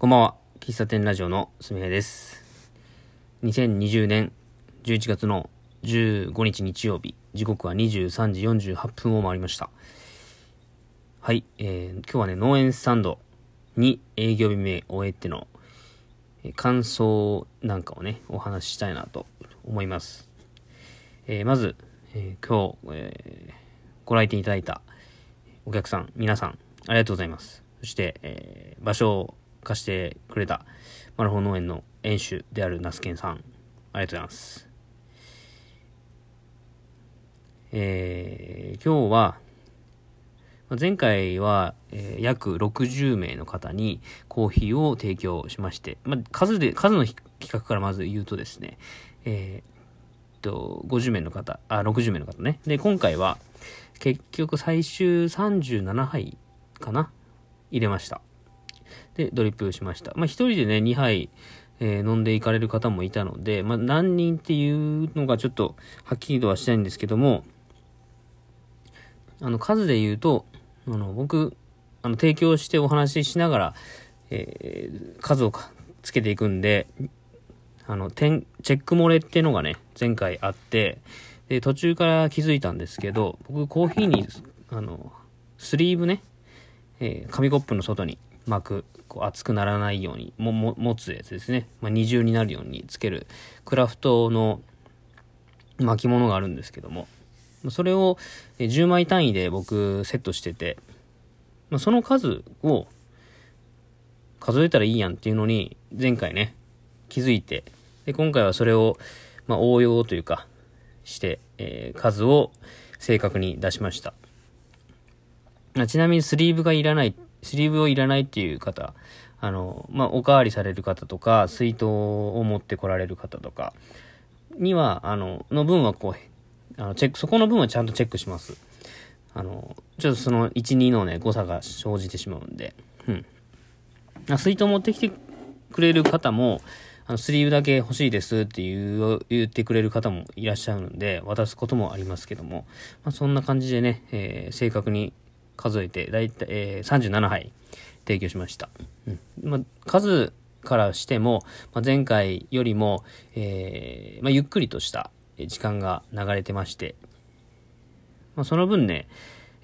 こんばんは。喫茶店ラジオのすみへです。2020年11月の15日日曜日、時刻は23時48分を回りました。はい、えー、今日はね、農園スタンドに営業日目を終えての、えー、感想なんかをね、お話ししたいなと思います。えー、まず、えー、今日、えー、ご来店いただいたお客さん、皆さん、ありがとうございます。そして、えー、場所を貸してくれたマラホン農園の園主であるナスケンさん、ありがとうございます。えー、今日は、前回は、えー、約60名の方にコーヒーを提供しまして、まあ、数で、数の比較からまず言うとですね、えー、と、50名の方、あ、60名の方ね。で、今回は、結局最終37杯かな？入れました。で、ドリップしました。まあ、一人でね、2杯、えー、飲んでいかれる方もいたので、まあ、何人っていうのがちょっとはっきりとはしたいんですけども、あの、数で言うと、あの、僕、あの、提供してお話ししながら、えー、数をつけていくんで、あの、点、チェック漏れっていうのがね、前回あって、で、途中から気づいたんですけど、僕、コーヒーに、あの、スリーブね、えー、紙コップの外に巻く、こう熱くならないようにもも持つやつですね、まあ、二重になるようにつけるクラフトの巻物があるんですけども。それを10枚単位で僕セットしてて、まあ、その数を数えたらいいやんっていうのに前回ね気づいて。で今回はそれを、まあ、応用というかして、えー、数を正確に出しました。ちなみにスリーブがいらないスリーブをいらないっていう方、あの、まあ、おかわりされる方とか、水筒を持ってこられる方とかには、あの、の分はこう、あの、チェック、そこの分はちゃんとチェックします。あの、ちょっとその1、2のね、誤差が生じてしまうんで、うん。水筒持ってきてくれる方も、あの、スリーブだけ欲しいですって言う、言ってくれる方もいらっしゃるんで、渡すこともありますけども、まあ、そんな感じでね、えー、正確に数えて、だいたい、えー、37杯提供しました。うんまあ、数からしても、まあ、前回よりも、えー、まあ、ゆっくりとした時間が流れてまして、まあ、その分ね、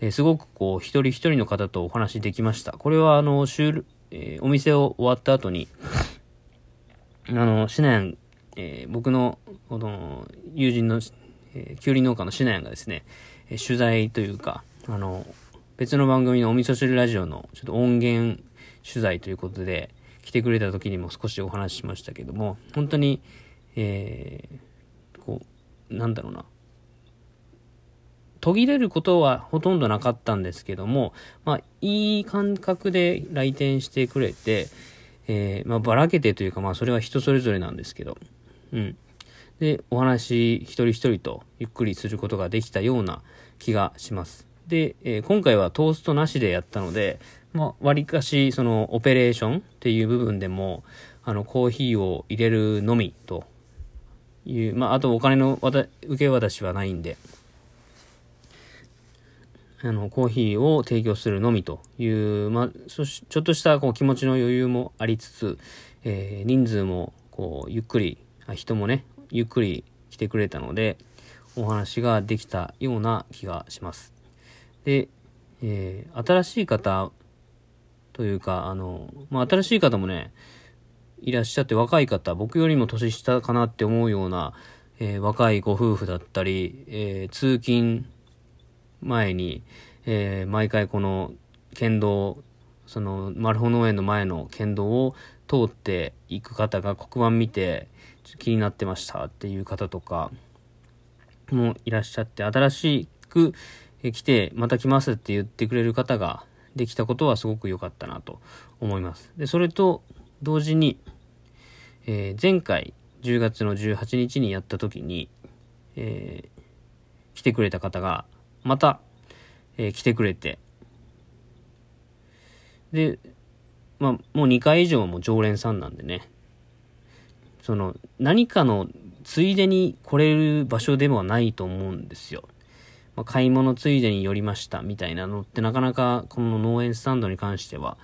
えー、すごくこう、一人一人の方とお話できました。これは、あの、週、えー、お店を終わった後に、あの、シナヤン、えー、僕の、この、友人の、えー、きゅうり農家のシナヤンがですね、え、取材というか、あの、別の番組のお味噌汁ラジオのちょっと音源取材ということで来てくれた時にも少しお話ししましたけども、本当に、えー、こう、なんだろうな。途切れることはほとんどなかったんですけども、まあ、いい感覚で来店してくれて、えー、まあ、ばらけてというか、まあ、それは人それぞれなんですけど、うん。で、お話一人一人とゆっくりすることができたような気がします。で、えー、今回はトーストなしでやったので、まあ、割かし、その、オペレーションっていう部分でも、あの、コーヒーを入れるのみという、まあ、あとお金の受け渡しはないんで、あの、コーヒーを提供するのみという、まあ、そしちょっとしたこう気持ちの余裕もありつつ、えー、人数も、こう、ゆっくり、あ人もね、ゆっくり来てくれたので、お話ができたような気がします。で、えー、新しい方というか、あの、まあ、新しい方もね、いらっしゃって若い方、僕よりも年下かなって思うような、えー、若いご夫婦だったり、えー、通勤前に、えー、毎回この県道、その、マルホ農園の前の県道を通っていく方が黒板見て気になってましたっていう方とかもいらっしゃって、新しく、来て、また来ますって言ってくれる方ができたことはすごく良かったなと思います。で、それと同時に、えー、前回10月の18日にやった時に、えー、来てくれた方が、また、えー、来てくれて、で、まあ、もう2回以上も常連さんなんでね、その、何かのついでに来れる場所ではないと思うんですよ。まあ、買い物ついでに寄りましたみたいなのってなかなかこの農園スタンドに関しては、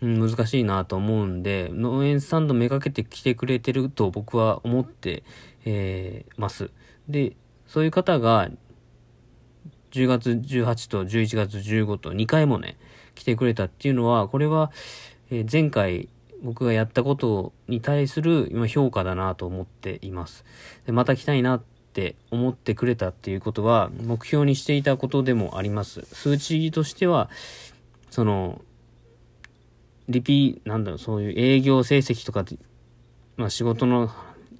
難しいなと思うんで、農園スタンドめがけて来てくれてると僕は思って、えー、ます。で、そういう方が、10月18と11月15と2回もね、来てくれたっていうのは、これは、え、前回僕がやったことに対する今評価だなと思っています。でまた来たいなって思ってくれたっていうことは目標にしていたことでもあります。数値としては、その、リピ、なんだろう、そういう営業成績とか、まあ仕事の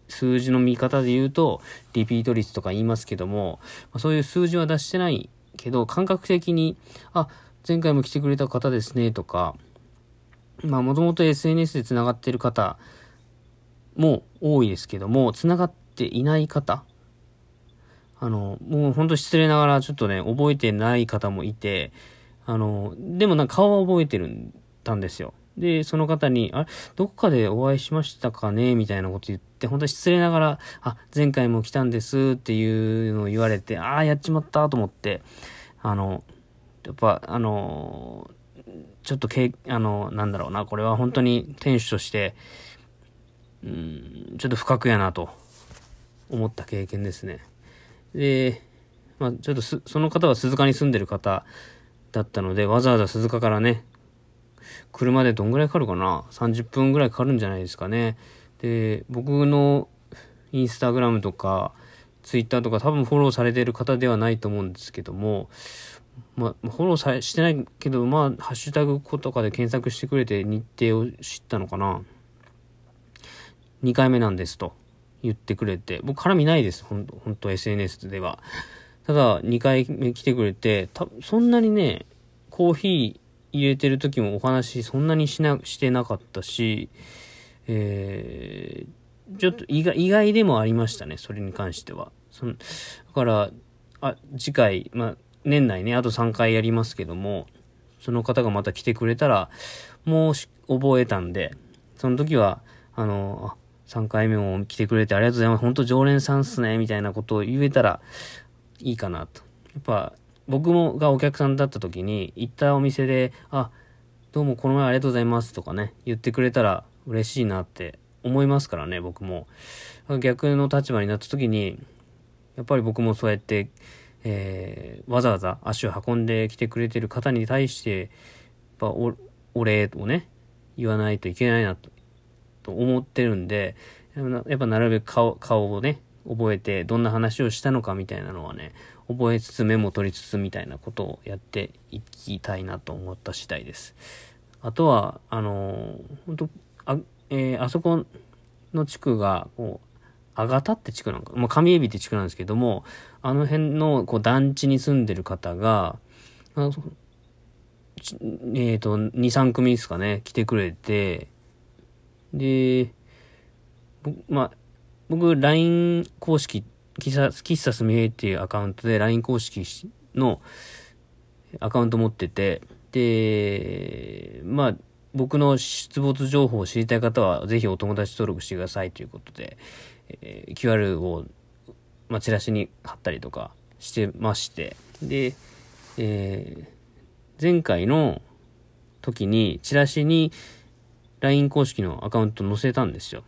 数字の見方で言うと、リピート率とか言いますけども、ま、そういう数字は出してないけど、感覚的に、あ、前回も来てくれた方ですね、とか、まあ、もともと SNS で繋がってる方も多いですけども、繋がっていない方、あの、もうほんと失礼ながらちょっとね、覚えてない方もいて、あの、でもなんか顔は覚えてるんたんですよ。で、その方に、あれ、どこかでお会いしましたかね？みたいなこと言って、本当に失礼ながら、あ、前回も来たんですっていうのを言われて、ああ、やっちまったと思って、あの、やっぱ、あの、ちょっとけ、あの、なんだろうな、これは本当に店主として、うん、ちょっと不覚やなと思った経験ですね。で、まあ、ちょっとその方は鈴鹿に住んでる方だったので、わざわざ鈴鹿からね、車でどんぐらいかかるかな ?30 分ぐらいかかるんじゃないですかね。で、僕のインスタグラムとか、ツイッターとか多分フォローされてる方ではないと思うんですけども、まあ、フォローさしてないけど、まあ、ハッシュタグとかで検索してくれて日程を知ったのかな？2回目なんですと言ってくれて、僕絡みないです、ほんと、ほんと SNS では。ただ、2回目来てくれて、たそんなにね、コーヒー入れてる時もお話そんなにしな、してなかったし、えー、ちょっと意外意外でもありましたね、それに関しては。そのだから、あ、次回、まあ、年内ね、あと3回やりますけども、その方がまた来てくれたら、もう覚えたんで、その時は、あの、あ3回目も来てくれてありがとうございます。本当常連さんっすね、みたいなことを言えたらいいかなと。やっぱ、僕もがお客さんだった時に、行ったお店で、あ、どうもこの前ありがとうございますとかね、言ってくれたら嬉しいなって思いますからね、僕も。逆の立場になった時に、やっぱり僕もそうやって、えー、わざわざ足を運んできてくれてる方に対して、やっぱお、お礼をね、言わないといけないなと、と思ってるんで、やっぱなるべく顔、顔をね、覚えて、どんな話をしたのかみたいなのはね、覚えつつメモ取りつつみたいなことをやっていきたいなと思った次第です。あとは、あの本当あ、えー、あそこの地区が、こう、あがたって地区なんか、まあ、上エビって地区なんですけども、あの辺のこう団地に住んでる方が、えっ、ー、と、2、3組ですかね、来てくれて、で、まあ、僕、LINE 公式喫茶、喫茶すみへっていうアカウントで LINE 公式のアカウント持ってて、で、まあ、僕の出没情報を知りたい方は、ぜひお友達登録してくださいということで、えー、QR を、まあ、チラシに貼ったりとかしてまして、で、えー、前回の時に、チラシに LINE 公式のアカウント載せたんですよ。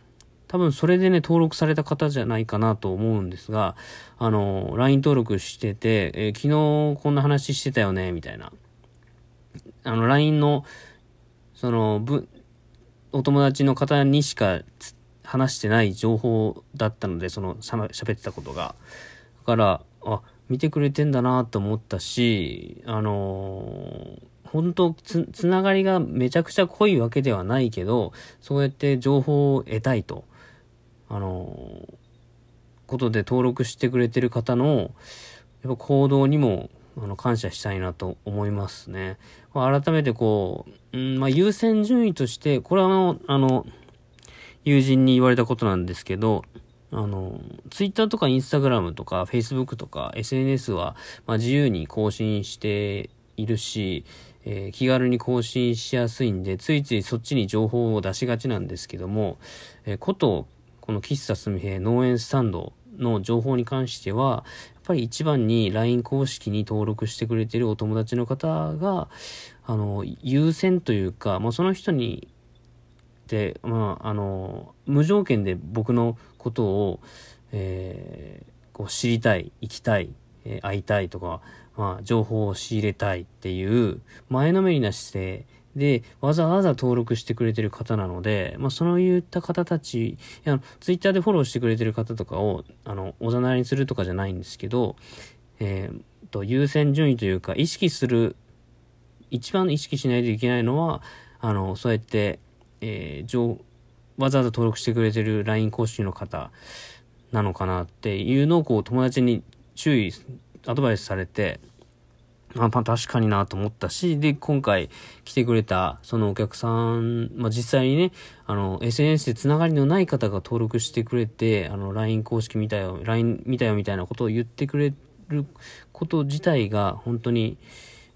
多分それでね、登録された方じゃないかなと思うんですが、あの、LINE 登録してて、えー、昨日こんな話してたよね、みたいな。あの、LINE の、その、ぶ、お友達の方にしか話してない情報だったので、その、喋ってたことが。だから、あ、見てくれてんだなと思ったし、あのー本当つ、つながりがめちゃくちゃ濃いわけではないけど、そうやって情報を得たいと。あの、ことで登録してくれてる方の、やっぱ行動にも、あの、感謝したいなと思いますね。改めてこう、うん、まあ、優先順位として、これはあの、あの、友人に言われたことなんですけど、あの、ツイッターとかインスタグラムとかフェイスブックとか SNS は、まあ、自由に更新しているし、えー、気軽に更新しやすいんで、ついついそっちに情報を出しがちなんですけども、えー、こと、この喫茶すみへ農園スタンドの情報に関しては、やっぱり一番に LINE 公式に登録してくれてるお友達の方が、あの、優先というか、まあ、その人に、で、まあ、あの、無条件で僕のことを、えー、こう知りたい、行きたい、え、会いたいとか、まあ、情報を仕入れたいっていう前のめりな姿勢。で、わざわざ登録してくれてる方なので、まあ、そういった方たち、いや、ツイッターでフォローしてくれてる方とかを、あの、おざなりにするとかじゃないんですけど、えー、と、優先順位というか、意識する、一番意識しないといけないのは、あの、そうやって、えー、わざわざ登録してくれてる LINE 公式の方なのかなっていうのをこう友達に注意、アドバイスされて、まあ、確かになと思ったし、で、今回来てくれた、そのお客さん、まあ、実際にね、あの、SNS でつながりのない方が登録してくれて、あの、LINE 公式見たよ、LINE 見たよみたいなことを言ってくれること自体が、本当に、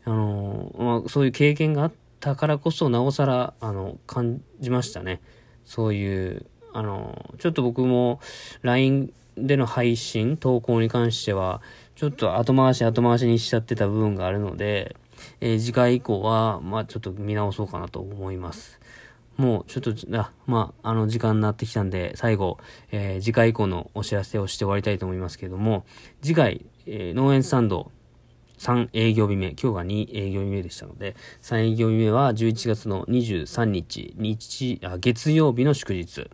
あの、まあ、そういう経験があったからこそ、なおさら、あの、感じましたね。そういう、あの、ちょっと僕も LINE での配信、投稿に関しては、ちょっと後回し後回しにしちゃってた部分があるので、えー、次回以降は、まあちょっと見直そうかなと思います。もうちょっと、あまあ、あの時間になってきたんで、最後、えー、次回以降のお知らせをして終わりたいと思いますけれども、次回、えー、農園スタンド3営業日目、今日が2営業日目でしたので、3営業日目は11月の23日、日、あ月曜日の祝日。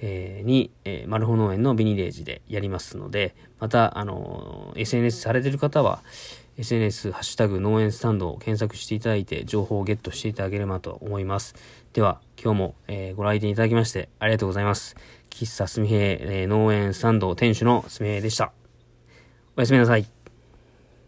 えー、に、えー、マルホ農園のビニレージでやりますので、また、あのー、SNS されてる方は、SNS、ハッシュタグ農園スタンドを検索していただいて、情報をゲットしていただければと思います。では、今日も、えー、ご来店いただきましてありがとうございます。喫茶すみへ、えー、農園スタンド店主のすみへでした。おやすみなさい。